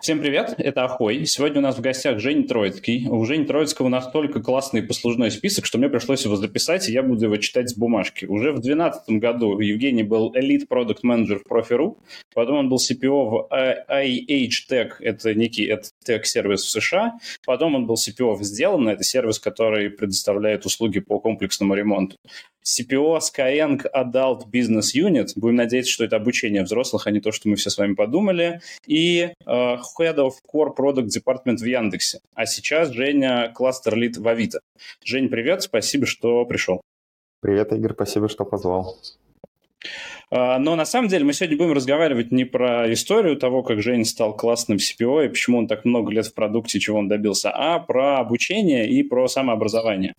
Всем привет, это Ахой. Сегодня у нас в гостях Женя Троицкий. У Жени Троицкого настолько классный послужной список, что мне пришлось его записать, и я буду его читать с бумажки. Уже в 2012 году Евгений был элит продукт менеджер в Profi.ru, потом он был CPO в IH Tech, это некий тех-сервис в США, потом он был CPO в Сделано, это сервис, который предоставляет услуги по комплексному ремонту. CPO Skyeng Adult Business Unit. Будем надеяться, что это обучение взрослых, а не то, что мы все с вами подумали. И uh, Head of Core Product Department в Яндексе. А сейчас Женя кластер лид в Авито. Жень, привет, спасибо, что пришел. Привет, Игорь, спасибо, что позвал. А, но на самом деле мы сегодня будем разговаривать не про историю того, как Женя стал классным CPO и почему он так много лет в продукте, чего он добился, а про обучение и про самообразование.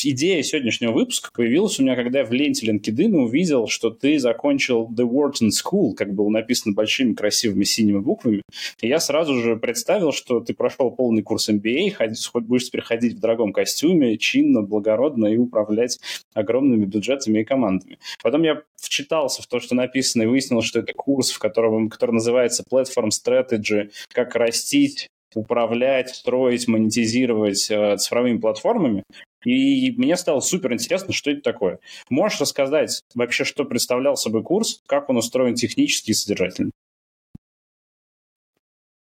Идея сегодняшнего выпуска появилась у меня, когда я в ленте LinkedIn увидел, что ты закончил The Wharton School, как было написано большими красивыми синими буквами. И я сразу же представил, что ты прошел полный курс MBA, будешь теперь ходить в дорогом костюме, чинно, благородно и управлять огромными бюджетами и командами. Потом я вчитался в то, что написано, и выяснил, что это курс, в котором, который называется Platform Strategy, как растить, управлять, строить, монетизировать э, цифровыми платформами. И мне стало супер интересно, что это такое. Можешь рассказать вообще, что представлял собой курс, как он устроен технически и содержательно?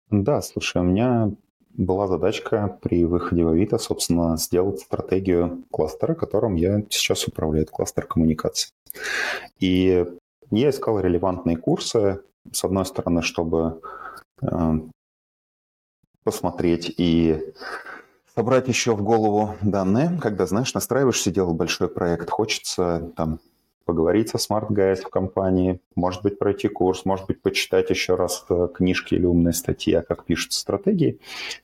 Да, слушай, у меня была задачка при выходе в Авито, собственно, сделать стратегию кластера, которым я сейчас управляю, кластер коммуникации. И я искал релевантные курсы, с одной стороны, чтобы э, посмотреть и собрать еще в голову данные, когда, знаешь, настраиваешься делать большой проект, хочется там поговорить со Smart Guys в компании, может быть, пройти курс, может быть, почитать еще раз э, книжки или умные статьи, а как пишутся стратегии,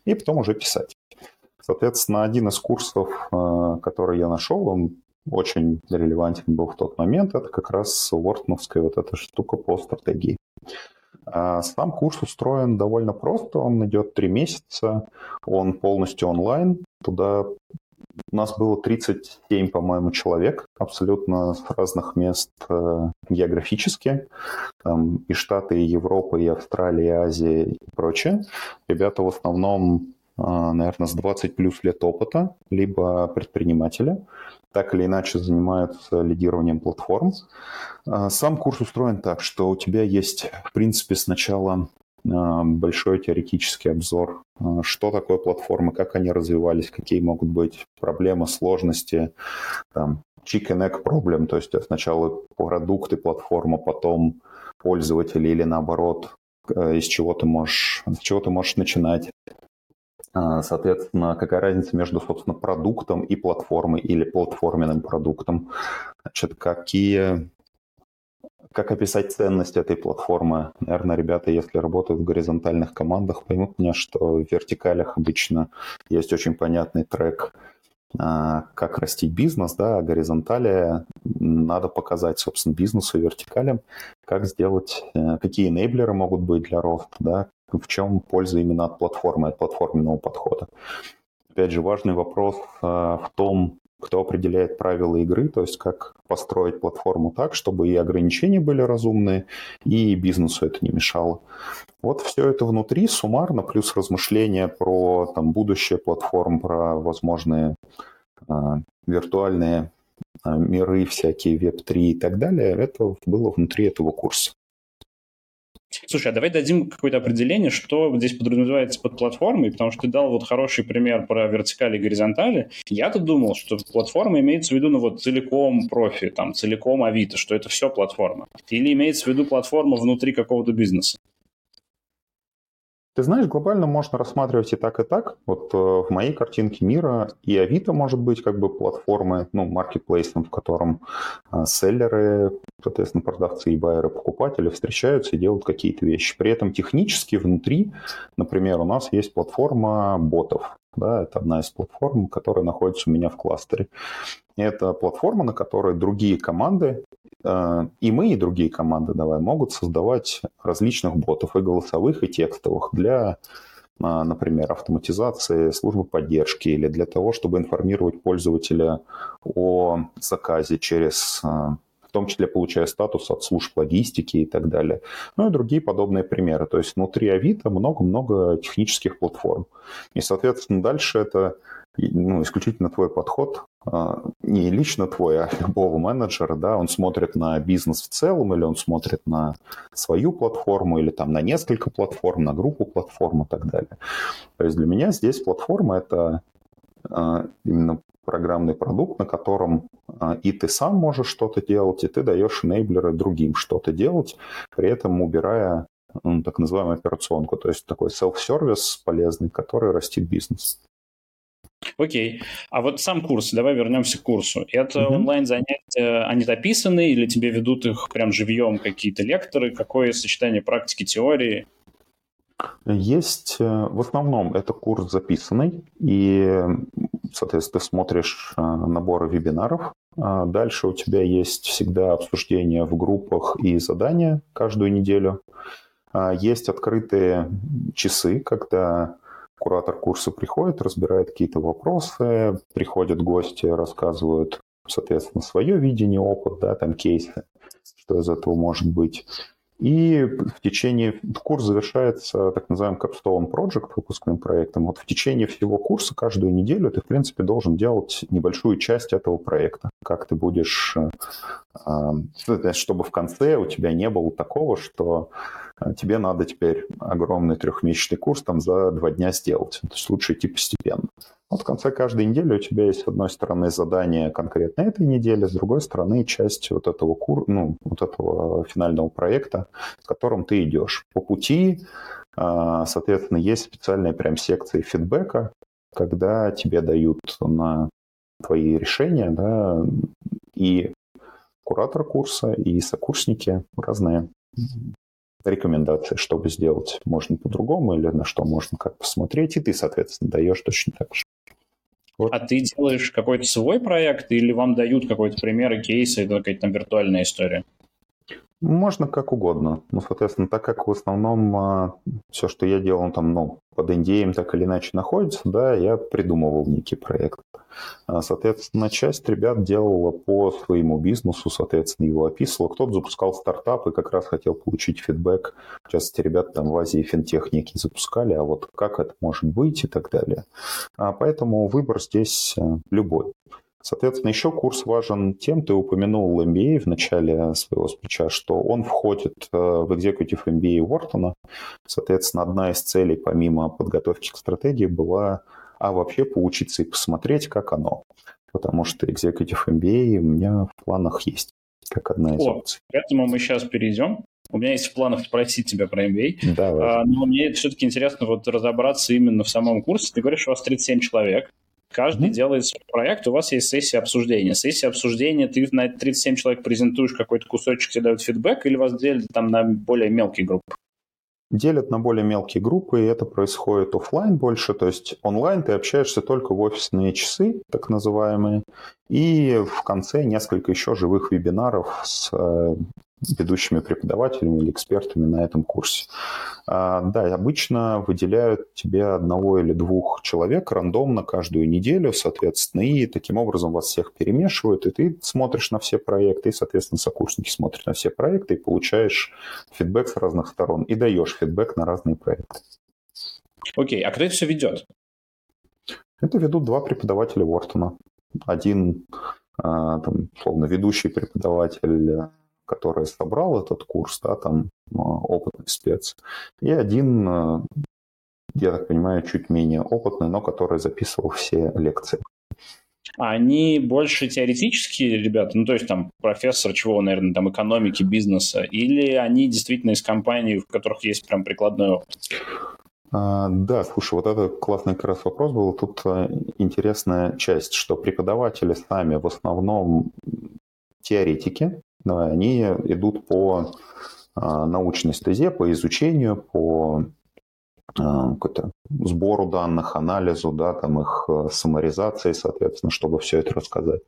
и потом уже писать. Соответственно, один из курсов, э, который я нашел, он очень релевантен был в тот момент, это как раз Уортоновская вот эта штука по стратегии. А сам курс устроен довольно просто, он идет три месяца, он полностью онлайн, туда у нас было 37, по-моему, человек, абсолютно с разных мест э, географически. Там и Штаты, и Европа, и Австралия, и Азия, и прочее. Ребята в основном, э, наверное, с 20 плюс лет опыта, либо предприниматели так или иначе занимаются лидированием платформ. Э, сам курс устроен так, что у тебя есть, в принципе, сначала а, большой теоретический обзор, а, что такое платформы, как они развивались, какие могут быть проблемы, сложности, там, chicken egg problem, то есть сначала продукты платформа, потом пользователи или наоборот, э, из чего ты можешь, с чего ты можешь начинать. А, соответственно, какая разница между, собственно, продуктом и платформой или платформенным продуктом? Значит, какие как описать ценность этой платформы? Наверное, ребята, если работают в горизонтальных командах, поймут меня, что в вертикалях обычно есть очень понятный трек, а, как растить бизнес, да, а горизонтали надо показать, собственно, бизнесу и вертикалям, как сделать, э, какие энейблеры могут быть для роста, да, в чем польза именно от платформы, от платформенного подхода. Опять же, важный вопрос а, в том, кто определяет правила игры, то есть как построить платформу так, чтобы и ограничения были разумные, и бизнесу это не мешало. Вот все это внутри суммарно, плюс размышления про там, будущее платформ, про возможные э, виртуальные э, миры, всякие Web3 и так далее, это было внутри этого курса. Слушай, а давай дадим какое-то определение, что здесь подразумевается под платформой, потому что ты дал вот хороший пример про вертикали и горизонтали. Я-то думал, что платформа имеется в виду, ну вот целиком профи, там, целиком Авито, что это все платформа. Или имеется в виду платформа внутри какого-то бизнеса? Ты знаешь, глобально можно рассматривать и так, и так. Вот э, в моей картинке мира и Авито может быть как бы платформой, ну, маркетплейсом, в котором э, селлеры, соответственно, продавцы и байеры, покупатели встречаются и делают какие-то вещи. При этом технически внутри, например, у нас есть платформа ботов. Да, это одна из платформ, которая находится у меня в кластере. Это платформа, на которой другие команды, и мы, и другие команды, давай, могут создавать различных ботов, и голосовых, и текстовых, для, э, например, автоматизации службы поддержки или для того, чтобы информировать пользователя о заказе через э, том числе получая статус от служб логистики и так далее. Ну и другие подобные примеры. То есть внутри Авито много-много технических платформ. И, соответственно, дальше это ну, исключительно твой подход, а, не лично твой, а любого менеджера, да, он смотрит на бизнес в целом, или он смотрит на свою платформу, или там на несколько платформ, на группу платформ и так далее. То есть для меня здесь платформа — это а, именно программный продукт, на котором а, и ты сам можешь что-то делать, и ты даешь enabler другим что-то делать, при этом убирая ну, так называемую операционку, то есть такой self-сервис полезный, который растит бизнес. Окей. А вот сам курс, давай вернемся к курсу. Это mm-hmm. онлайн-занятия, они дописаны или тебе ведут их прям живьем какие-то лекторы? Какое сочетание практики, теории? Есть, э, в основном это курс записанный, и, соответственно, ты смотришь э, наборы вебинаров. А дальше у тебя есть всегда обсуждение в группах и задания каждую неделю. А есть открытые часы, когда куратор курса приходит, разбирает какие-то вопросы, приходят гости, рассказывают, соответственно, свое видение, опыт, да, там кейсы, что из этого может быть. И в течение... Курс завершается так называемым capstone project, выпускным проектом. Вот в течение всего курса каждую неделю ты, в принципе, должен делать небольшую часть этого проекта. Как ты будешь... Э, чтобы в конце у тебя не было такого, что а тебе надо теперь огромный трехмесячный курс там за два дня сделать. То есть лучше идти постепенно. Вот в конце каждой недели у тебя есть, с одной стороны, задание конкретно этой недели, с другой стороны, часть вот этого, кур... ну, вот этого финального проекта, с которым ты идешь. По пути, а, соответственно, есть специальные прям секции фидбэка, когда тебе дают на твои решения, да, и куратор курса, и сокурсники разные рекомендации, чтобы сделать можно по-другому или на что можно как посмотреть, и ты, соответственно, даешь точно так же. Вот. А ты делаешь какой-то свой проект или вам дают какой-то пример и кейс, это какая-то там виртуальная история? Можно как угодно. Ну, соответственно, так как в основном а, все, что я делал, там, ну, под NDA так или иначе находится, да, я придумывал некий проект. А, соответственно, часть ребят делала по своему бизнесу, соответственно, его описывала. Кто-то запускал стартап и как раз хотел получить фидбэк. В частности, ребята там в Азии финтехники запускали, а вот как это может быть и так далее. А, поэтому выбор здесь а, любой. Соответственно, еще курс важен тем, ты упомянул MBA в начале своего спича, что он входит э, в Executive MBA Уортона. Соответственно, одна из целей, помимо подготовки к стратегии, была а вообще поучиться и посмотреть, как оно. Потому что Executive MBA у меня в планах есть, как одна из О, опций. К этому мы сейчас перейдем. У меня есть в планах спросить тебя про MBA. Да, а, но мне все-таки интересно вот разобраться именно в самом курсе. Ты говоришь, у вас 37 человек. Каждый mm-hmm. делает свой проект, у вас есть сессия обсуждения. Сессия обсуждения, ты на 37 человек презентуешь какой-то кусочек, тебе дают фидбэк, или вас делят там на более мелкие группы? Делят на более мелкие группы, и это происходит офлайн больше, то есть онлайн ты общаешься только в офисные часы, так называемые, и в конце несколько еще живых вебинаров с э, ведущими преподавателями или экспертами на этом курсе. А, да, обычно выделяют тебе одного или двух человек рандомно каждую неделю, соответственно, и таким образом вас всех перемешивают, и ты смотришь на все проекты, и, соответственно, сокурсники смотрят на все проекты, и получаешь фидбэк с разных сторон, и даешь фидбэк на разные проекты. Окей, okay, а кто это все ведет? Это ведут два преподавателя Вортона. Один, а, там, условно, ведущий преподаватель который собрал этот курс, да, там а, опытный спец, и один, а, я так понимаю, чуть менее опытный, но который записывал все лекции. Они больше теоретические ребята, ну то есть там профессор чего, наверное, там экономики, бизнеса, или они действительно из компаний, в которых есть прям прикладной опыт? А, да, слушай, вот это классный как раз вопрос был. Тут интересная часть, что преподаватели сами в основном теоретики, они идут по а, научной стезе, по изучению, по а, какой-то сбору данных, анализу, да, там их а, саморизации, соответственно, чтобы все это рассказать.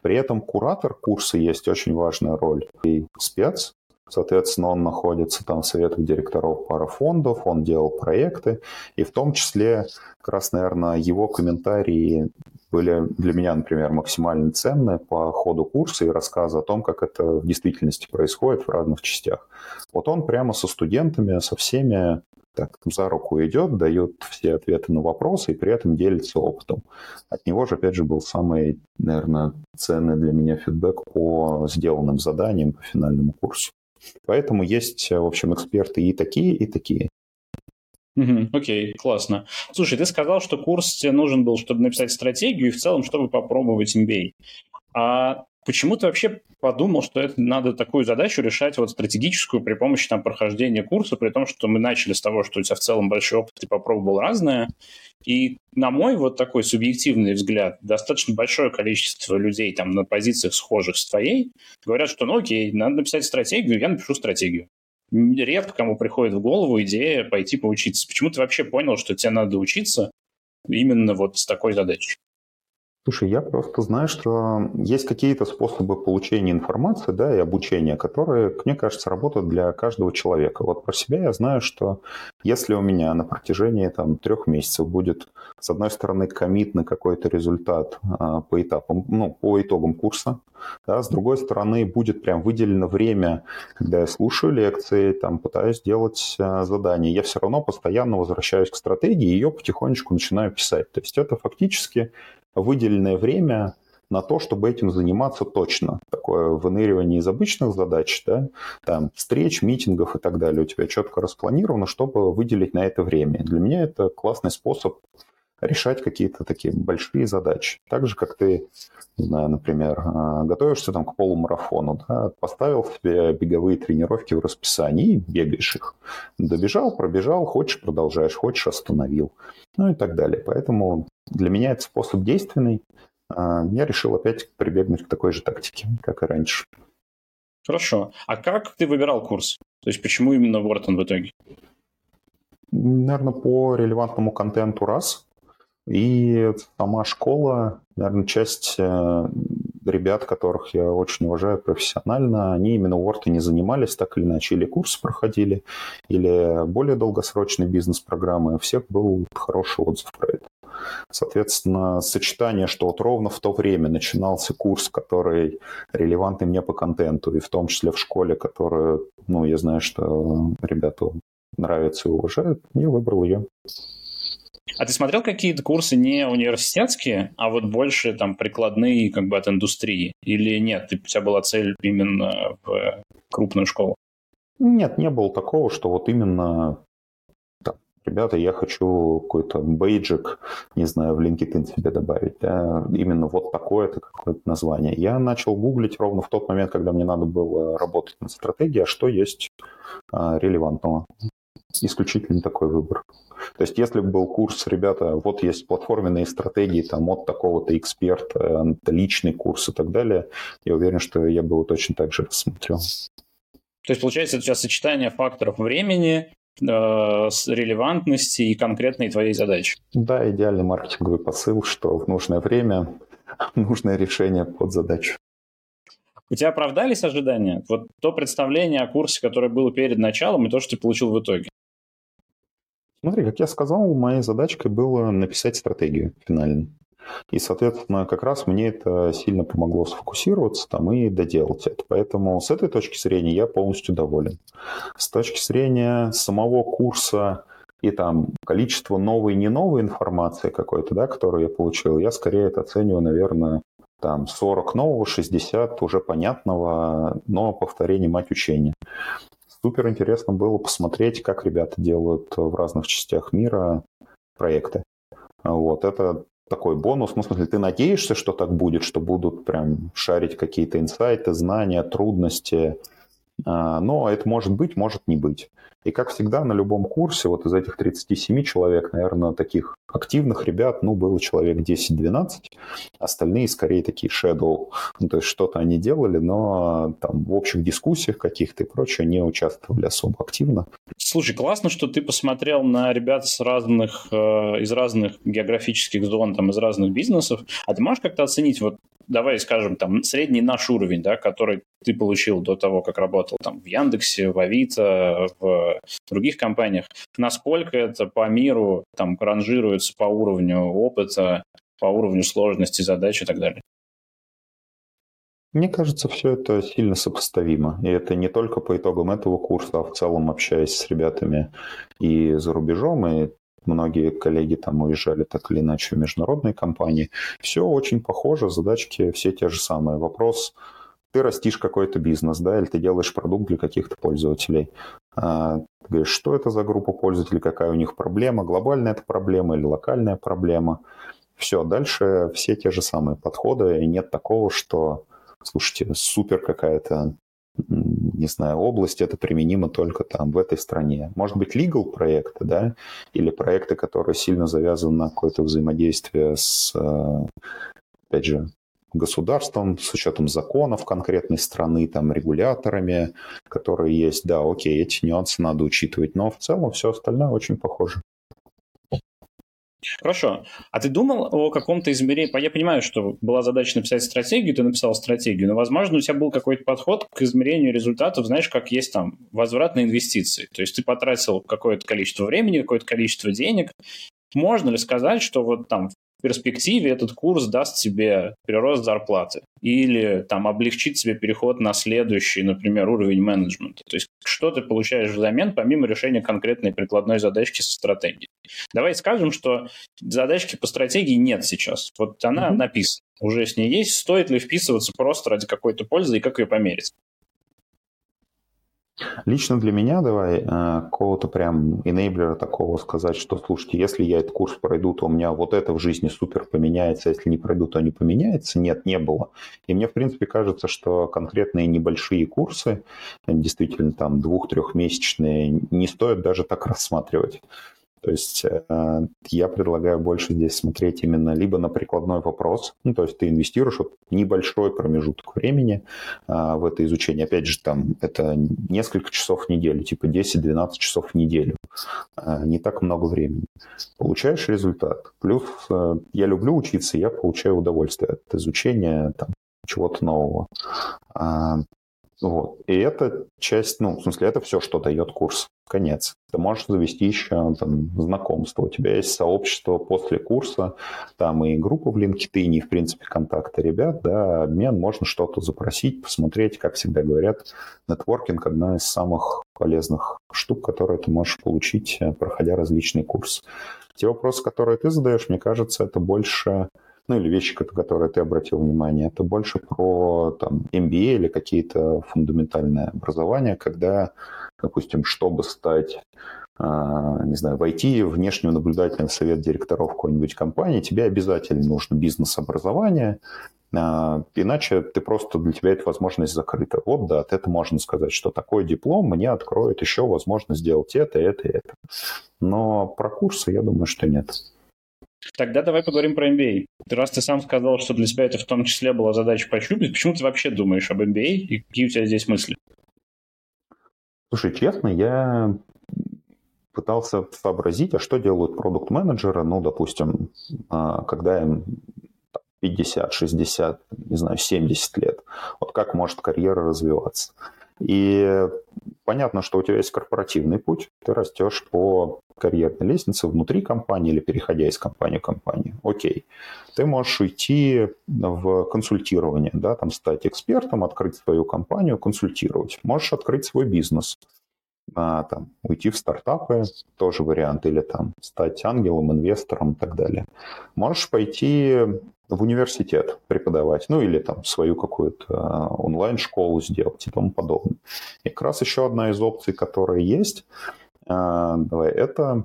При этом куратор курса есть очень важная роль. И спец, Соответственно, он находится там в советах директоров пара фондов, он делал проекты, и в том числе, как раз, наверное, его комментарии были для меня, например, максимально ценны по ходу курса и рассказа о том, как это в действительности происходит в разных частях. Вот он прямо со студентами, со всеми так за руку идет, дает все ответы на вопросы и при этом делится опытом. От него же, опять же, был самый, наверное, ценный для меня фидбэк по сделанным заданиям по финальному курсу. Поэтому есть, в общем, эксперты и такие, и такие. Окей, классно. Слушай, ты сказал, что курс тебе нужен был, чтобы написать стратегию и в целом, чтобы попробовать MBA. А почему ты вообще подумал, что это надо такую задачу решать вот стратегическую при помощи там прохождения курса, при том, что мы начали с того, что у тебя в целом большой опыт, ты попробовал разное, и на мой вот такой субъективный взгляд, достаточно большое количество людей там на позициях схожих с твоей говорят, что ну окей, надо написать стратегию, я напишу стратегию. Редко кому приходит в голову идея пойти поучиться. Почему ты вообще понял, что тебе надо учиться именно вот с такой задачей? Слушай, я просто знаю, что есть какие-то способы получения информации да, и обучения, которые, мне кажется, работают для каждого человека. Вот про себя я знаю, что если у меня на протяжении там, трех месяцев будет, с одной стороны, комит на какой-то результат а, по этапам, ну, по итогам курса, да, с другой стороны, будет прям выделено время, когда я слушаю лекции, там, пытаюсь делать а, задания, я все равно постоянно возвращаюсь к стратегии и ее потихонечку начинаю писать. То есть это фактически выделенное время на то, чтобы этим заниматься точно. Такое выныривание из обычных задач, да, там, встреч, митингов и так далее у тебя четко распланировано, чтобы выделить на это время. Для меня это классный способ решать какие-то такие большие задачи. Так же, как ты, не знаю, например, а, готовишься там к полумарафону, да, поставил себе беговые тренировки в расписании и бегаешь их. Добежал, пробежал, хочешь продолжаешь, хочешь остановил, ну и так далее. Поэтому для меня это способ действенный. А, я решил опять прибегнуть к такой же тактике, как и раньше. Хорошо. А как ты выбирал курс? То есть почему именно Wharton в итоге? Наверное, по релевантному контенту раз. И сама школа, наверное, часть э, ребят, которых я очень уважаю профессионально, они именно Wharton не занимались, так или иначе, или курсы проходили, или более долгосрочные бизнес-программы. У всех был хороший отзыв про это. Соответственно, сочетание, что вот ровно в то время начинался курс, который релевантный мне по контенту, и в том числе в школе, которую, ну, я знаю, что ребята нравится и уважают, я выбрал ее. А ты смотрел какие-то курсы не университетские, а вот больше там прикладные как бы от индустрии? Или нет, у тебя была цель именно в крупную школу? Нет, не было такого, что вот именно ребята, я хочу какой-то бейджик, не знаю, в LinkedIn себе добавить, да, именно вот такое-то какое-то название. Я начал гуглить ровно в тот момент, когда мне надо было работать над стратегией, а что есть а, релевантного. Исключительно такой выбор. То есть, если бы был курс, ребята, вот есть платформенные стратегии, там, от такого-то эксперта, личный курс и так далее, я уверен, что я бы его точно так же рассмотрел. То есть, получается, это сейчас сочетание факторов времени, э, релевантности и конкретной твоей задачи. Да, идеальный маркетинговый посыл, что в нужное время нужное решение под задачу. У тебя оправдались ожидания? Вот то представление о курсе, которое было перед началом, и то, что ты получил в итоге? Смотри, как я сказал, моей задачкой было написать стратегию финально. И, соответственно, как раз мне это сильно помогло сфокусироваться там и доделать это. Поэтому с этой точки зрения я полностью доволен. С точки зрения самого курса и там количество новой не новой информации какой-то, да, которую я получил, я скорее это оцениваю, наверное, там 40 нового, 60 уже понятного, но повторение мать учения. Супер интересно было посмотреть, как ребята делают в разных частях мира проекты. Вот, это такой бонус. Ну, в смысле, ты надеешься, что так будет, что будут прям шарить какие-то инсайты, знания, трудности. А, но это может быть, может не быть. И как всегда на любом курсе, вот из этих 37 человек, наверное, таких активных ребят, ну, было человек 10-12, остальные скорее такие shadow, ну, то есть что-то они делали, но там в общих дискуссиях каких-то и прочее не участвовали особо активно. Слушай, классно, что ты посмотрел на ребят с разных, э, из разных географических зон, там, из разных бизнесов, а ты можешь как-то оценить, вот давай скажем, там, средний наш уровень, да, который ты получил до того, как работал там в Яндексе, в Авито, в других компаниях, насколько это по миру там ранжируется по уровню опыта, по уровню сложности задач и так далее? Мне кажется, все это сильно сопоставимо. И это не только по итогам этого курса, а в целом общаясь с ребятами и за рубежом, и многие коллеги там уезжали так или иначе в международные компании. Все очень похоже, задачки все те же самые. Вопрос, ты растишь какой-то бизнес, да, или ты делаешь продукт для каких-то пользователей. А, ты говоришь, что это за группа пользователей, какая у них проблема, глобальная это проблема или локальная проблема. Все, дальше все те же самые подходы, и нет такого, что слушайте, супер какая-то не знаю, область, это применимо только там, в этой стране. Может быть, legal проекты, да, или проекты, которые сильно завязаны на какое-то взаимодействие с, э, опять же, государством, с учетом законов конкретной страны, там, регуляторами, которые есть. Да, окей, эти нюансы надо учитывать, но в целом все остальное очень похоже. Хорошо. А ты думал о каком-то измерении? Я понимаю, что была задача написать стратегию, ты написал стратегию, но, возможно, у тебя был какой-то подход к измерению результатов, знаешь, как есть там возврат на инвестиции. То есть ты потратил какое-то количество времени, какое-то количество денег. Можно ли сказать, что вот там перспективе этот курс даст тебе прирост зарплаты или там облегчит тебе переход на следующий, например, уровень менеджмента. То есть что ты получаешь взамен, помимо решения конкретной прикладной задачки со стратегией. Давай скажем, что задачки по стратегии нет сейчас. Вот она mm-hmm. написана, уже с ней есть. Стоит ли вписываться просто ради какой-то пользы и как ее померить? Лично для меня, давай, э, какого-то прям инейблера такого сказать, что, слушайте, если я этот курс пройду, то у меня вот это в жизни супер поменяется, если не пройду, то не поменяется. Нет, не было. И мне, в принципе, кажется, что конкретные небольшие курсы, действительно там двух-трехмесячные, не стоит даже так рассматривать. То есть э, я предлагаю больше здесь смотреть именно либо на прикладной вопрос, ну, то есть ты инвестируешь вот небольшой промежуток времени э, в это изучение. Опять же, там это несколько часов в неделю, типа 10-12 часов в неделю. Э, не так много времени. Получаешь результат. Плюс я люблю учиться, я получаю удовольствие от изучения там, чего-то нового. Вот. И это часть, ну, в смысле, это все, что дает курс. Конец. Ты можешь завести еще там, знакомство. У тебя есть сообщество после курса, там и группа в LinkedIn, и, в принципе, контакты ребят, да, обмен, можно что-то запросить, посмотреть, как всегда говорят, нетворкинг – одна из самых полезных штук, которые ты можешь получить, э, проходя различные курсы. Те вопросы, которые ты задаешь, мне кажется, это больше ну или вещи, которые ты обратил внимание, это больше про там, MBA или какие-то фундаментальные образования, когда, допустим, чтобы стать а, не знаю, войти в внешнюю наблюдательный совет директоров какой-нибудь компании, тебе обязательно нужно бизнес-образование, а, иначе ты просто для тебя эта возможность закрыта. Вот да, это можно сказать, что такой диплом мне откроет еще возможность сделать это, это, это. Но про курсы я думаю, что нет. Тогда давай поговорим про MBA. Ты раз ты сам сказал, что для тебя это в том числе была задача пощупать, почему ты вообще думаешь об MBA и какие у тебя здесь мысли? Слушай, честно, я пытался сообразить, а что делают продукт-менеджеры, ну, допустим, а, когда им 50, 60, не знаю, 70 лет. Вот как может карьера развиваться? И понятно, что у тебя есть корпоративный путь, ты растешь по карьерной лестнице внутри компании или переходя из компании в компанию. Окей. Ты можешь уйти в консультирование, да, там стать экспертом, открыть свою компанию, консультировать. Можешь открыть свой бизнес, а, там, уйти в стартапы, тоже вариант, или там стать ангелом, инвестором и так далее. Можешь пойти в университет преподавать, ну или там свою какую-то а, онлайн-школу сделать и тому подобное. И как раз еще одна из опций, которая есть, а, давай, это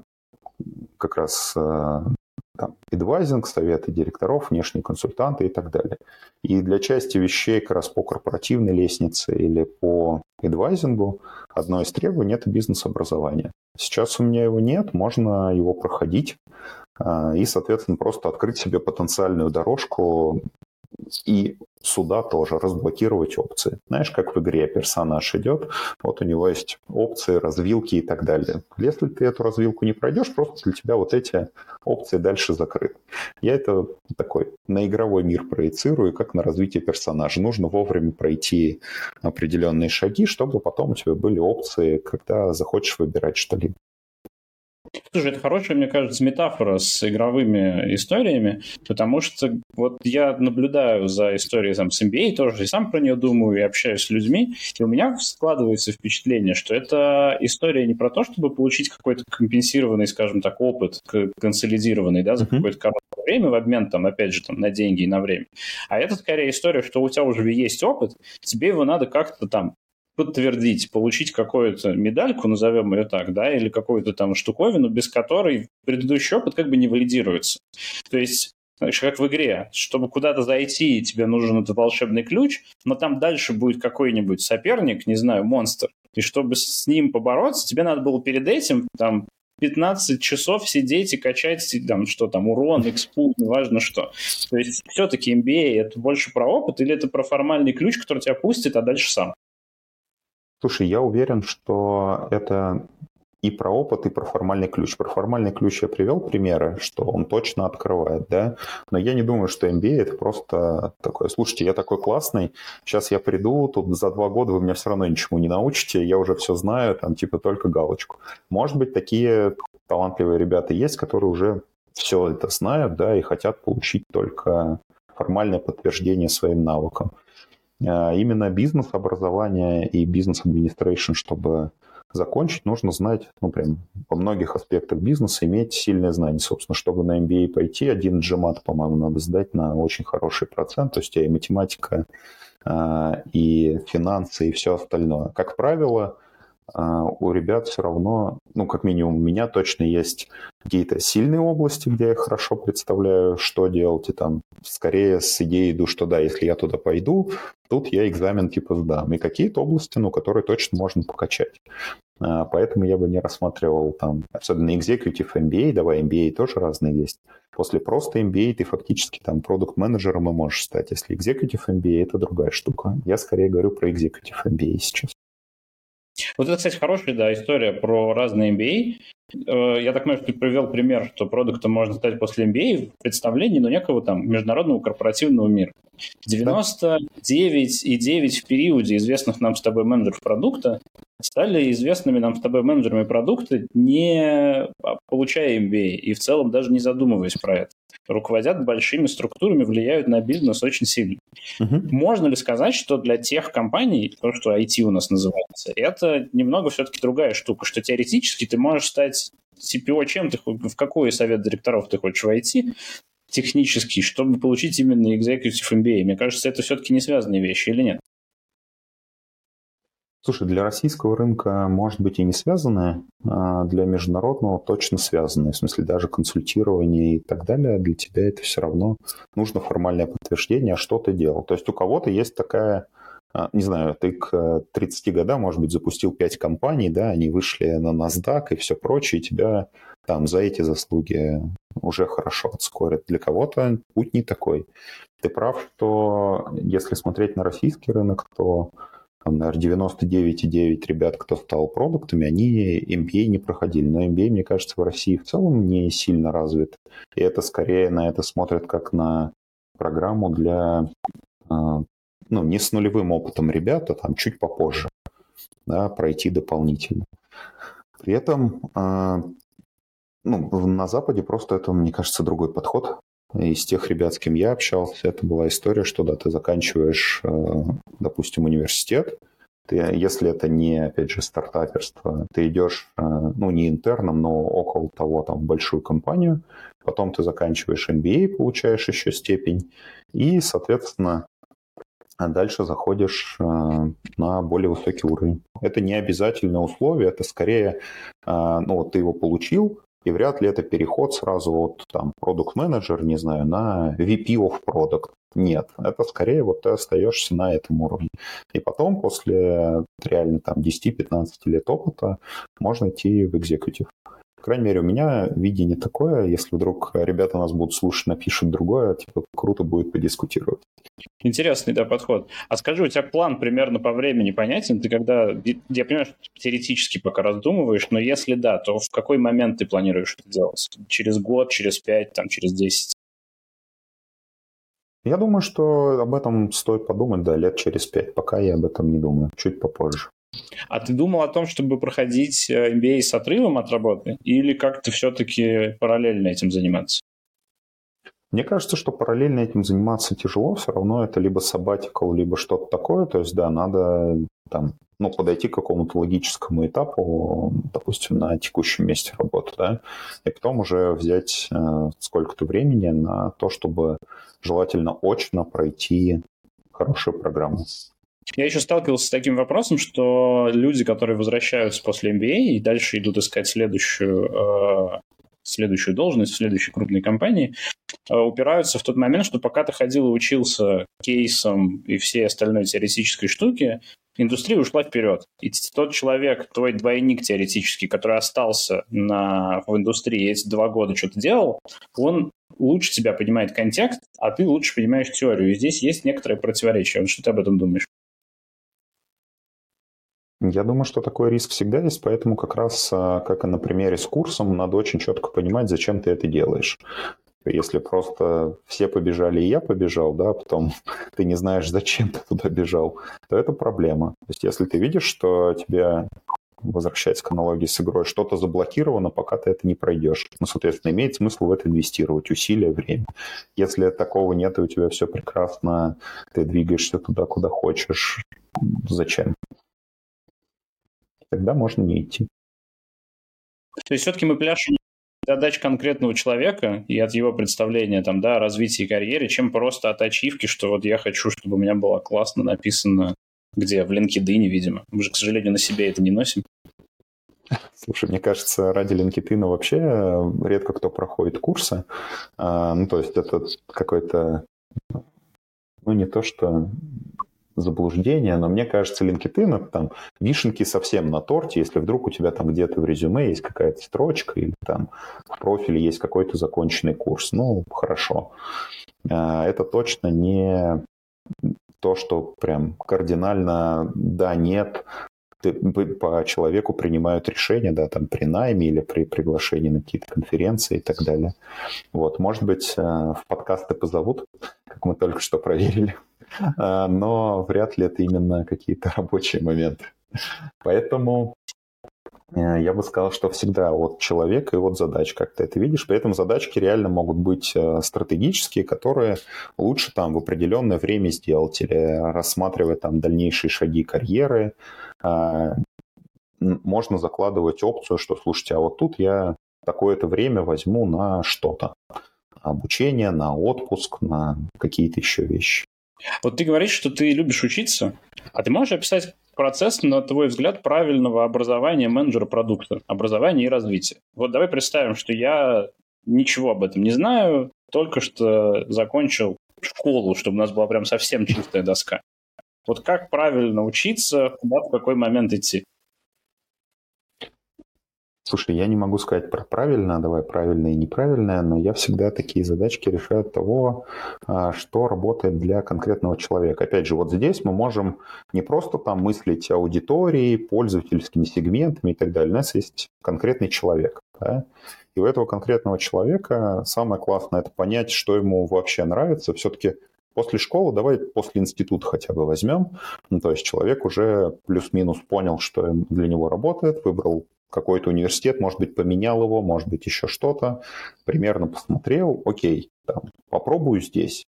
как раз а, там, эдвайзинг, советы директоров, внешние консультанты и так далее. И для части вещей как раз по корпоративной лестнице или по эдвайзингу одно из требований – это бизнес-образование. Сейчас у меня его нет, можно его проходить. А, и, соответственно, просто открыть себе потенциальную дорожку и сюда тоже разблокировать опции. Знаешь, как в игре персонаж идет, вот у него есть опции, развилки и так далее. Если ты эту развилку не пройдешь, просто для тебя вот эти опции дальше закрыты. Я это такой на игровой мир проецирую, как на развитие персонажа. Нужно вовремя пройти определенные шаги, чтобы потом у тебя были опции, когда захочешь выбирать что-либо. Слушай, это хорошая, мне кажется, метафора с игровыми историями, потому что вот я наблюдаю за историей там, с NBA, тоже и сам про нее думаю, и общаюсь с людьми, и у меня складывается впечатление, что это история не про то, чтобы получить какой-то компенсированный, скажем так, опыт, консолидированный, да, за uh-huh. какое-то короткое время в обмен, там, опять же, там, на деньги и на время. А это скорее история, что у тебя уже есть опыт, тебе его надо как-то там подтвердить, получить какую-то медальку, назовем ее так, да, или какую-то там штуковину, без которой предыдущий опыт как бы не валидируется. То есть знаешь, как в игре, чтобы куда-то зайти, тебе нужен этот волшебный ключ, но там дальше будет какой-нибудь соперник, не знаю, монстр, и чтобы с ним побороться, тебе надо было перед этим там 15 часов сидеть и качать там, что там, урон, экспу, неважно что. То есть все-таки MBA это больше про опыт или это про формальный ключ, который тебя пустит, а дальше сам? Слушай, я уверен, что это и про опыт, и про формальный ключ. Про формальный ключ я привел примеры, что он точно открывает, да, но я не думаю, что MBA это просто такое, слушайте, я такой классный, сейчас я приду, тут за два года вы меня все равно ничему не научите, я уже все знаю, там типа только галочку. Может быть, такие талантливые ребята есть, которые уже все это знают, да, и хотят получить только формальное подтверждение своим навыкам. А, именно бизнес-образование и бизнес-администрейшн, чтобы закончить, нужно знать, ну, прям по многих аспектах бизнеса, иметь сильные знания. Собственно, чтобы на MBA пойти, один GMAT, по-моему, надо сдать на очень хороший процент, то есть и математика, а, и финансы, и все остальное. Как правило, у ребят все равно, ну, как минимум, у меня точно есть какие-то сильные области, где я хорошо представляю, что делать, и там скорее с идеей иду, что да, если я туда пойду, тут я экзамен типа сдам. И какие-то области, ну, которые точно можно покачать. А, поэтому я бы не рассматривал там, особенно executive MBA, давай MBA тоже разные есть. После просто MBA ты фактически там продукт-менеджером и можешь стать. Если executive MBA, это другая штука. Я скорее говорю про executive MBA сейчас. Вот это, кстати, хорошая да, история про разные MBA. Э, я так понимаю, что ты привел пример, что продуктом можно стать после MBA в представлении ну, некого там международного корпоративного мира. 99,9 в периоде известных нам с тобой менеджеров продукта стали известными нам с тобой менеджерами продукта, не получая MBA и в целом даже не задумываясь про это. Руководят большими структурами, влияют на бизнес очень сильно. Uh-huh. Можно ли сказать, что для тех компаний, то, что IT у нас называется, это немного все-таки другая штука, что теоретически ты можешь стать CPO чем ты, в какой совет директоров ты хочешь войти, технический, чтобы получить именно Executive MBA. Мне кажется, это все-таки не связанные вещи или нет? Слушай, для российского рынка может быть и не связанное, а для международного точно связанное. В смысле, даже консультирование и так далее, для тебя это все равно нужно формальное подтверждение, а что ты делал. То есть у кого-то есть такая не знаю, ты к 30 годам, может быть, запустил 5 компаний, да, они вышли на NASDAQ и все прочее, и тебя там за эти заслуги уже хорошо отскорят. Для кого-то путь не такой. Ты прав, что если смотреть на российский рынок, то там, наверное, 99,9 ребят, кто стал продуктами, они MBA не проходили. Но MBA, мне кажется, в России в целом не сильно развит. И это скорее на это смотрят как на программу для, а, ну, не с нулевым опытом ребята, там чуть попозже, да, пройти дополнительно. При этом а, ну, на Западе просто это, мне кажется, другой подход. Из тех ребят, с кем я общался, это была история, что да, ты заканчиваешь, э, допустим, университет, ты, если это не, опять же, стартаперство, ты идешь, э, ну, не интерном, но около того, там, в большую компанию, потом ты заканчиваешь MBA, получаешь еще степень, и, соответственно, дальше заходишь э, на более высокий уровень. Это не обязательное условие, это скорее, ну, вот ты его получил, и вряд ли это переход сразу от там продукт менеджер не знаю, на VP of Product. Нет, это скорее вот ты остаешься на этом уровне. И потом, после реально там 10-15 лет опыта, можно идти в экзекутив. По крайней мере, у меня видение такое, если вдруг ребята нас будут слушать, напишут другое, типа, круто будет подискутировать. Интересный, да, подход. А скажи, у тебя план примерно по времени понятен? Ты когда, я понимаю, что теоретически пока раздумываешь, но если да, то в какой момент ты планируешь это делать? Через год, через пять, там, через десять? Я думаю, что об этом стоит подумать, да, лет через пять. Пока я об этом не думаю, чуть попозже. А ты думал о том, чтобы проходить MBA э, с отрывом от работы? Или как-то все-таки параллельно этим заниматься? Мне кажется, что параллельно этим заниматься тяжело, все равно это либо sabbatical, либо что-то такое. То есть, да, надо там, ну, подойти к какому-то логическому этапу, допустим, на текущем месте работы, да, и потом уже взять э, сколько-то времени на то, чтобы желательно очно пройти хорошую программу. Я еще сталкивался с таким вопросом, что люди, которые возвращаются после MBA и дальше идут искать следующую, э, следующую должность в следующей крупной компании, э, упираются в тот момент, что пока ты ходил и учился кейсом и всей остальной теоретической штуки, индустрия ушла вперед. И тот человек, твой двойник теоретический, который остался на, в индустрии эти два года что-то делал, он лучше тебя понимает контекст, а ты лучше понимаешь теорию. И здесь есть некоторое противоречие. Что ты об этом думаешь? Я думаю, что такой риск всегда есть, поэтому как раз, а, как и на примере с курсом, надо очень четко понимать, зачем ты это делаешь. Если просто все побежали, и я побежал, да, а потом ты не знаешь, зачем ты туда бежал, то это проблема. То есть если ты видишь, что тебе возвращаясь к аналогии с игрой, что-то заблокировано, пока ты это не пройдешь. Ну, соответственно, имеет смысл в это инвестировать усилия, время. Если такого нет, и у тебя все прекрасно, ты двигаешься туда, куда хочешь, зачем? Тогда можно не идти. То есть все-таки мы пляшем задач конкретного человека и от его представления там, да, о развитии карьеры, чем просто от ачивки, что вот я хочу, чтобы у меня было классно написано где? В LinkedIn, видимо. Мы же, к сожалению, на себе это не носим. Слушай, мне кажется, ради LinkedIn вообще редко кто проходит курсы. А, ну, то есть это какой-то, ну, не то что заблуждение, но мне кажется, LinkedIn это там вишенки совсем на торте, если вдруг у тебя там где-то в резюме есть какая-то строчка или там в профиле есть какой-то законченный курс. Ну, хорошо. А, это точно не то, что прям кардинально да, нет, по человеку принимают решения, да, там при найме или при приглашении на какие-то конференции и так далее. Вот, может быть, э, в подкасты позовут, как мы только что проверили. А, но вряд ли это именно какие-то рабочие моменты. Поэтому я бы сказал, что всегда от человека и от задач, как ты это видишь. При этом задачки реально могут быть э, стратегические, которые лучше там в определенное время сделать или рассматривать там дальнейшие шаги карьеры. А, можно закладывать опцию, что, слушайте, а вот тут я такое-то время возьму на что-то. Обучение, на отпуск, на какие-то еще вещи. Вот ты говоришь, что ты любишь учиться, а ты можешь описать процесс, на твой взгляд, правильного образования менеджера продукта, образования и развития? Вот давай представим, что я ничего об этом не знаю, только что закончил школу, чтобы у нас была прям совсем чистая доска. Вот как правильно учиться, куда в какой момент идти? Слушай, я не могу сказать про правильно, давай правильное и неправильное, но я всегда такие задачки решаю от того, а, что работает для конкретного человека. Опять же, вот здесь мы можем не просто там мыслить аудиторией, пользовательскими сегментами и так далее. У нас есть конкретный человек. Да? И у этого конкретного человека самое классное это понять, что ему вообще нравится. Все-таки после школы, давай после института хотя бы возьмем. Ну, то есть человек уже плюс-минус понял, что для него работает, выбрал какой-то университет, может быть, поменял его, может быть, еще что-то, примерно посмотрел, окей, там, попробую здесь.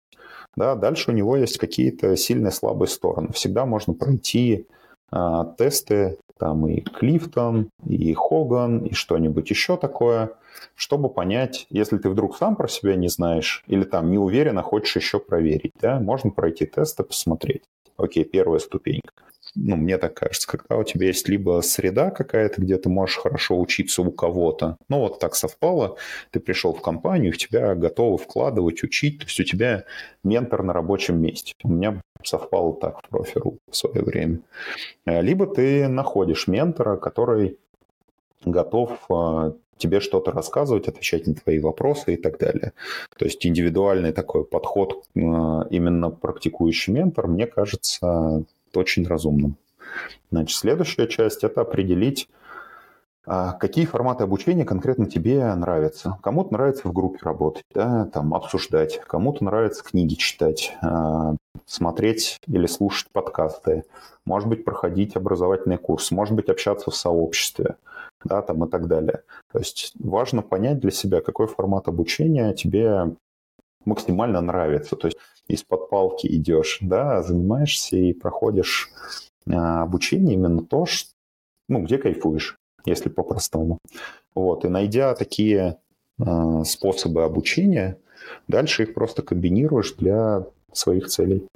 Да, дальше у него есть какие-то сильные слабые стороны. Всегда можно пройти а, тесты, там и Клифтон, и Хоган, и что-нибудь еще такое, чтобы понять, если ты вдруг сам про себя не знаешь или там не уверен, а хочешь еще проверить, да, можно пройти тесты, посмотреть. Окей, первая ступенька ну, мне так кажется, когда у тебя есть либо среда какая-то, где ты можешь хорошо учиться у кого-то, ну, вот так совпало, ты пришел в компанию, в тебя готовы вкладывать, учить, то есть у тебя ментор на рабочем месте. У меня совпало так в профиру в свое время. Либо ты находишь ментора, который готов а, тебе что-то рассказывать, отвечать на твои вопросы и так далее. То есть индивидуальный такой подход э, именно практикующий ментор, мне кажется, очень разумным. Значит, следующая часть – это определить, а какие форматы обучения конкретно тебе нравятся? Кому-то нравится в группе работать, да, там, обсуждать, кому-то нравится книги читать, а, смотреть или слушать подкасты, может быть, проходить образовательный курс, может быть, общаться в сообществе, да, там и так далее. То есть важно понять для себя, какой формат обучения тебе максимально нравится. То есть из-под палки идешь, да, занимаешься и проходишь а, обучение именно то, что, ну, где кайфуешь если по-простому. Вот, и найдя такие э, способы обучения, дальше их просто комбинируешь для своих целей.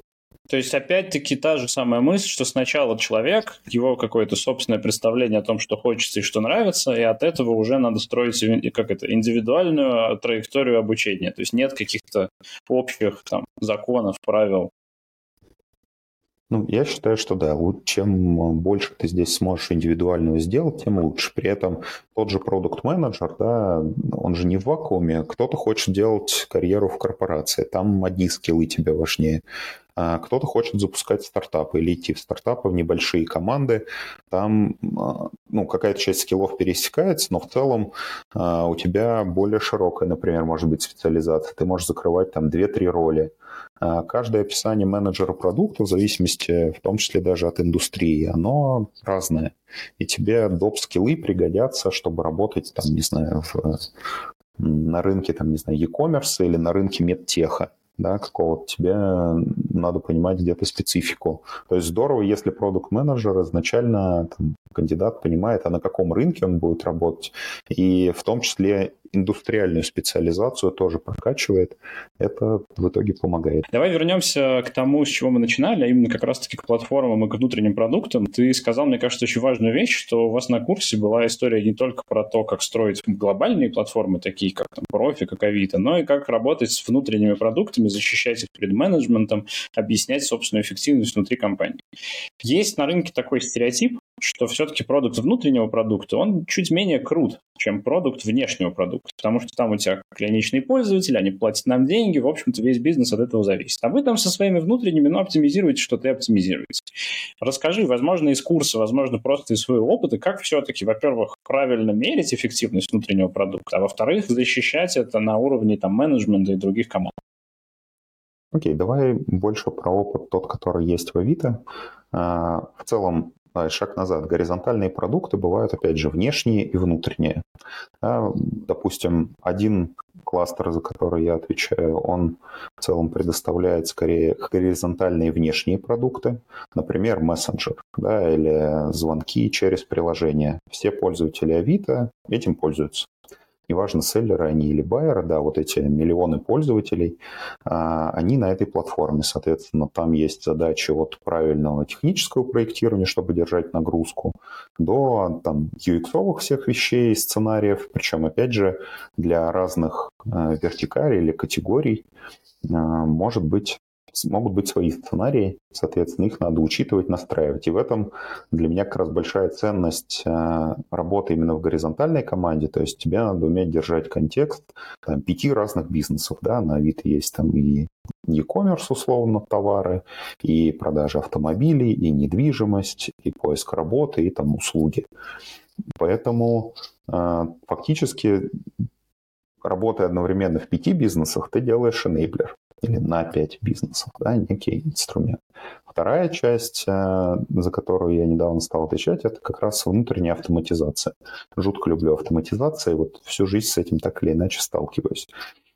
То есть, опять-таки, та же самая мысль, что сначала человек, его какое-то собственное представление о том, что хочется и что нравится, и от этого уже надо строить как это, индивидуальную траекторию обучения. То есть нет каких-то общих там, законов, правил. Ну, я считаю, что да, чем больше ты здесь сможешь индивидуального сделать, тем лучше. При этом тот же продукт менеджер да, он же не в вакууме. Кто-то хочет делать карьеру в корпорации, там одни скиллы тебе важнее. А кто-то хочет запускать стартапы или идти в стартапы, в небольшие команды. Там а, ну, какая-то часть скиллов пересекается, но в целом а, у тебя более широкая, например, может быть специализация. Ты можешь закрывать там 2-3 роли. А каждое описание менеджера продукта, в зависимости, в том числе даже от индустрии, оно разное. И тебе доп. скиллы пригодятся, чтобы работать, там, не знаю, в, на рынке, там, не знаю, e-commerce или на рынке медтеха да, какого-то, тебе надо понимать где-то специфику. То есть здорово, если продукт менеджер изначально там, кандидат понимает, а на каком рынке он будет работать, и в том числе индустриальную специализацию тоже прокачивает, это в итоге помогает. Давай вернемся к тому, с чего мы начинали, а именно как раз-таки к платформам и к внутренним продуктам. Ты сказал, мне кажется, очень важную вещь, что у вас на курсе была история не только про то, как строить глобальные платформы, такие как там, Профи, как Авито, но и как работать с внутренними продуктами, защищать их перед менеджментом, объяснять собственную эффективность внутри компании. Есть на рынке такой стереотип, что все-таки продукт внутреннего продукта, он чуть менее крут, чем продукт внешнего продукта, потому что там у тебя клиничные пользователи, они платят нам деньги, в общем-то весь бизнес от этого зависит. А вы там со своими внутренними, ну, оптимизируете, что ты оптимизируете. Расскажи, возможно, из курса, возможно, просто из своего опыта, как все-таки, во-первых, правильно мерить эффективность внутреннего продукта, а во-вторых, защищать это на уровне там менеджмента и других команд. Окей, okay, давай больше про опыт тот, который есть в Авито. А, в целом, шаг назад. Горизонтальные продукты бывают, опять же, внешние и внутренние. Допустим, один кластер, за который я отвечаю, он в целом предоставляет скорее горизонтальные внешние продукты, например, мессенджер да, или звонки через приложение. Все пользователи Авито этим пользуются неважно, селлеры они или байеры, да, вот эти миллионы пользователей, а, они на этой платформе, соответственно, там есть задачи от правильного технического проектирования, чтобы держать нагрузку, до там UX всех вещей, сценариев, причем, опять же, для разных а, вертикалей или категорий а, может быть могут быть свои сценарии, соответственно, их надо учитывать, настраивать. И в этом для меня как раз большая ценность э, работы именно в горизонтальной команде, то есть тебе надо уметь держать контекст там, пяти разных бизнесов, да, на Авито есть там и e-commerce, условно, товары, и продажа автомобилей, и недвижимость, и поиск работы, и там услуги. Поэтому э, фактически работая одновременно в пяти бизнесах, ты делаешь enabler или на 5 бизнесов, да, некий инструмент. Вторая часть, э, за которую я недавно стал отвечать, это как раз внутренняя автоматизация. Жутко люблю автоматизацию, и вот всю жизнь с этим так или иначе сталкиваюсь.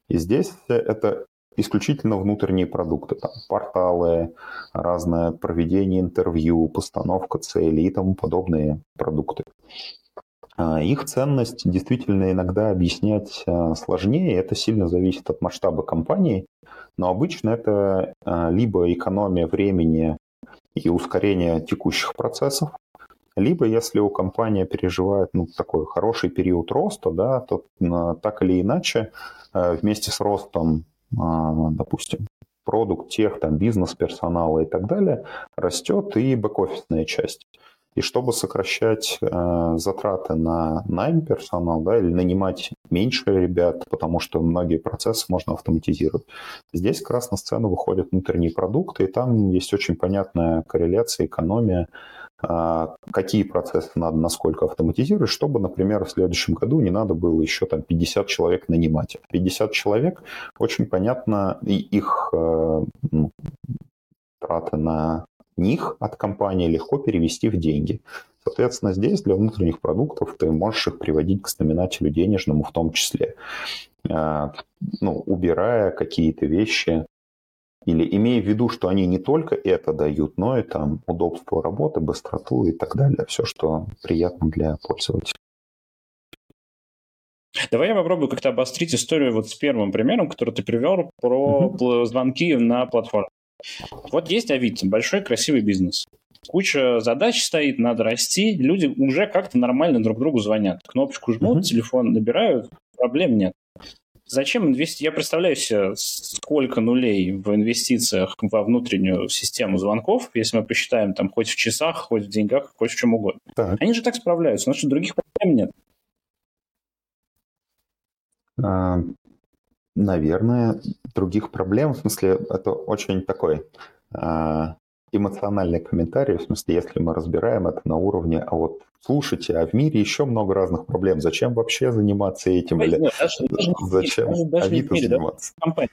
И здесь это исключительно внутренние продукты, там, порталы, разное проведение интервью, постановка целей и тому подобные продукты. А, их ценность действительно иногда объяснять э, сложнее, это сильно зависит от масштаба компании но обычно это а, либо экономия времени и ускорение текущих процессов, либо если у компании переживает ну, такой хороший период роста, да, то так или иначе а, вместе с ростом, а, допустим, продукт, тех, там, бизнес, персонала и так далее, растет и бэк-офисная часть. И чтобы сокращать э, затраты на найм персонал, да, или нанимать меньше ребят, потому что многие процессы можно автоматизировать, здесь как раз на сцену выходят внутренние продукты, и там есть очень понятная корреляция, экономия, э, какие процессы надо насколько автоматизировать, чтобы, например, в следующем году не надо было еще там 50 человек нанимать. 50 человек, очень понятно, и их э, ну, траты на них от компании легко перевести в деньги. Соответственно, здесь для внутренних продуктов ты можешь их приводить к знаменателю денежному в том числе, а, ну, убирая какие-то вещи или имея в виду, что они не только это дают, но и там удобство работы, быстроту и так далее. Все, что приятно для пользователя. Давай я попробую как-то обострить историю вот с первым примером, который ты привел про угу. звонки на платформе. Вот есть Авито, большой красивый бизнес. Куча задач стоит, надо расти. Люди уже как-то нормально друг другу звонят. Кнопочку жмут, mm-hmm. телефон набирают, проблем нет. Зачем инвестировать? Я представляю себе, сколько нулей в инвестициях во внутреннюю систему звонков, если мы посчитаем там хоть в часах, хоть в деньгах, хоть в чем угодно. Так. Они же так справляются, значит, других проблем нет. А, наверное, других проблем. В смысле, это очень такой э, эмоциональный комментарий. В смысле, если мы разбираем это на уровне, а вот слушайте, а в мире еще много разных проблем. Зачем вообще заниматься этим? Или нет, даже, зачем даже, даже Авито мире, заниматься? Да?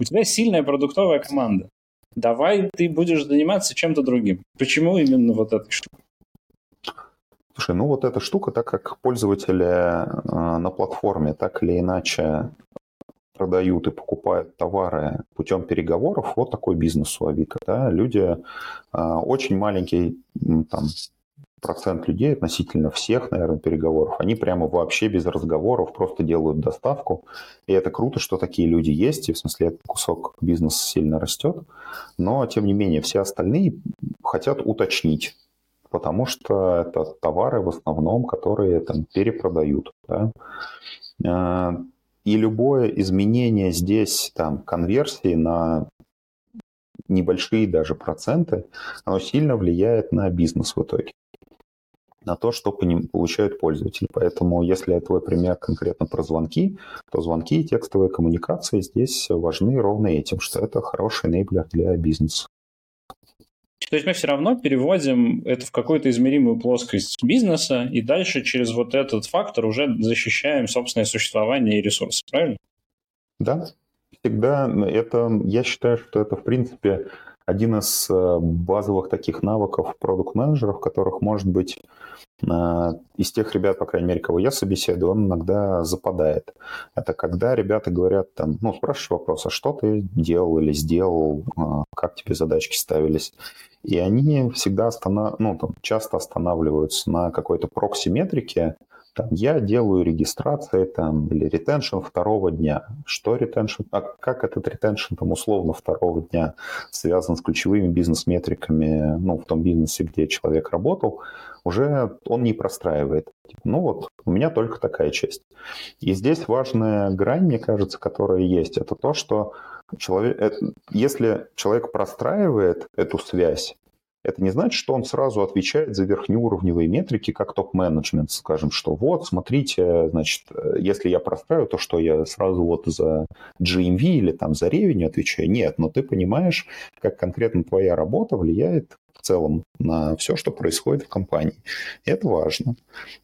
У тебя сильная продуктовая команда. Давай ты будешь заниматься чем-то другим. Почему именно вот эта штука? Слушай, ну вот эта штука, так как пользователи э, на платформе так или иначе продают и покупают товары путем переговоров, вот такой бизнес у Авито. Да? Люди, а, очень маленький там, процент людей относительно всех, наверное, переговоров, они прямо вообще без разговоров просто делают доставку. И это круто, что такие люди есть, и в смысле этот кусок бизнеса сильно растет. Но, тем не менее, все остальные хотят уточнить, потому что это товары в основном, которые там перепродают. Да? И любое изменение здесь, там, конверсии на небольшие даже проценты, оно сильно влияет на бизнес в итоге на то, что по ним получают пользователи. Поэтому, если твой пример конкретно про звонки, то звонки и текстовые коммуникации здесь важны ровно этим, что это хороший enabler для бизнеса. То есть мы все равно переводим это в какую-то измеримую плоскость бизнеса и дальше через вот этот фактор уже защищаем собственное существование и ресурсы, правильно? Да, всегда это, я считаю, что это, в принципе, один из э, базовых таких навыков продукт-менеджеров, которых может быть э, из тех ребят, по крайней мере, кого я собеседую, он иногда западает. Это когда ребята говорят там, ну, спрашиваешь вопрос, а что ты делал или сделал, э, как тебе задачки ставились? И они всегда останов... ну, там, часто останавливаются на какой-то прокси-метрике, там, я делаю регистрации там, или ретеншн второго дня. Что ретеншн? А как этот ретеншн там, условно второго дня связан с ключевыми бизнес-метриками ну, в том бизнесе, где человек работал, уже он не простраивает. Ну вот, у меня только такая часть. И здесь важная грань, мне кажется, которая есть, это то, что человек, э, если человек простраивает эту связь, это не значит, что он сразу отвечает за верхнеуровневые метрики, как топ-менеджмент, скажем, что вот, смотрите, значит, если я простраиваю, то что я сразу вот за GMV или там за ревень отвечаю? Нет, но ты понимаешь, как конкретно твоя работа влияет в целом на все, что происходит в компании. Это важно,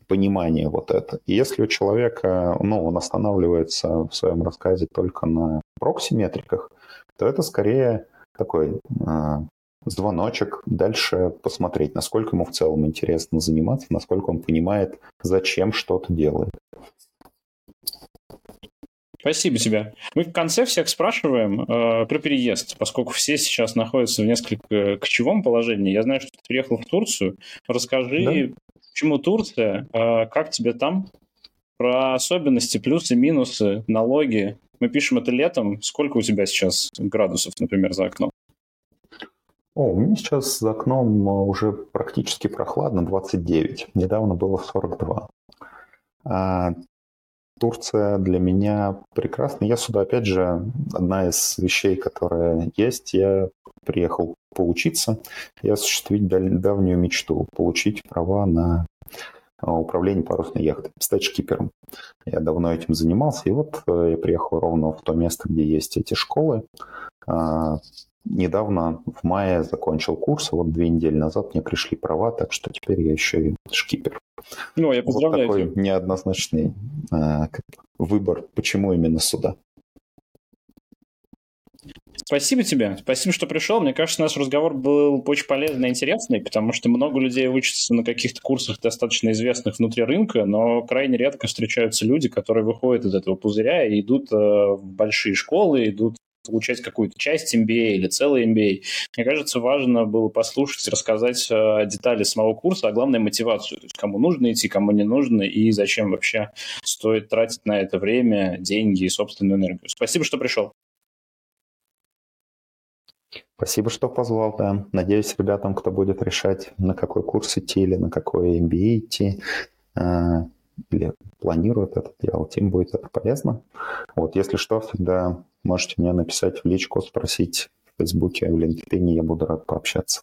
понимание вот это. И если у человека, ну, он останавливается в своем рассказе только на прокси-метриках, то это скорее такой а, звоночек, дальше посмотреть, насколько ему в целом интересно заниматься, насколько он понимает, зачем что-то делает. Спасибо тебе. Мы в конце всех спрашиваем э, про переезд, поскольку все сейчас находятся в несколько кочевом положении. Я знаю, что ты приехал в Турцию. Расскажи, да? почему Турция, э, как тебе там, про особенности, плюсы, минусы, налоги. Мы пишем это летом. Сколько у тебя сейчас градусов, например, за окном? О, у меня сейчас за окном э, уже практически прохладно, 29. Недавно было 42. А, Турция для меня прекрасна. Я сюда, опять же, одна из вещей, которая есть, я приехал поучиться и осуществить давнюю мечту, получить права на а, управление парусной яхтой, стать шкипером. Я давно этим занимался, и вот э, я приехал ровно в то место, где есть эти школы. Недавно, в мае, закончил курс, вот две недели назад мне пришли права, так что теперь я еще и шкипер. Ну, я поздравляю. Вот такой неоднозначный э, выбор, почему именно сюда. Спасибо тебе. Спасибо, что пришел. Мне кажется, наш разговор был очень полезный и интересный, потому что много людей учатся на каких-то курсах достаточно известных внутри рынка, но крайне редко встречаются люди, которые выходят из этого пузыря и идут э, в большие школы, идут получать какую-то часть MBA или целый MBA. Мне кажется, важно было послушать, рассказать э, детали самого курса, а главное мотивацию, то есть кому нужно идти, кому не нужно и зачем вообще стоит тратить на это время, деньги и собственную энергию. Спасибо, что пришел. Спасибо, что позвал, да. Надеюсь, ребятам, кто будет решать, на какой курс идти или на какой MBA идти, э, или планирует это делать, им будет это полезно. Вот, если что, всегда можете мне написать в личку, спросить в Фейсбуке, в LinkedIn, я буду рад пообщаться.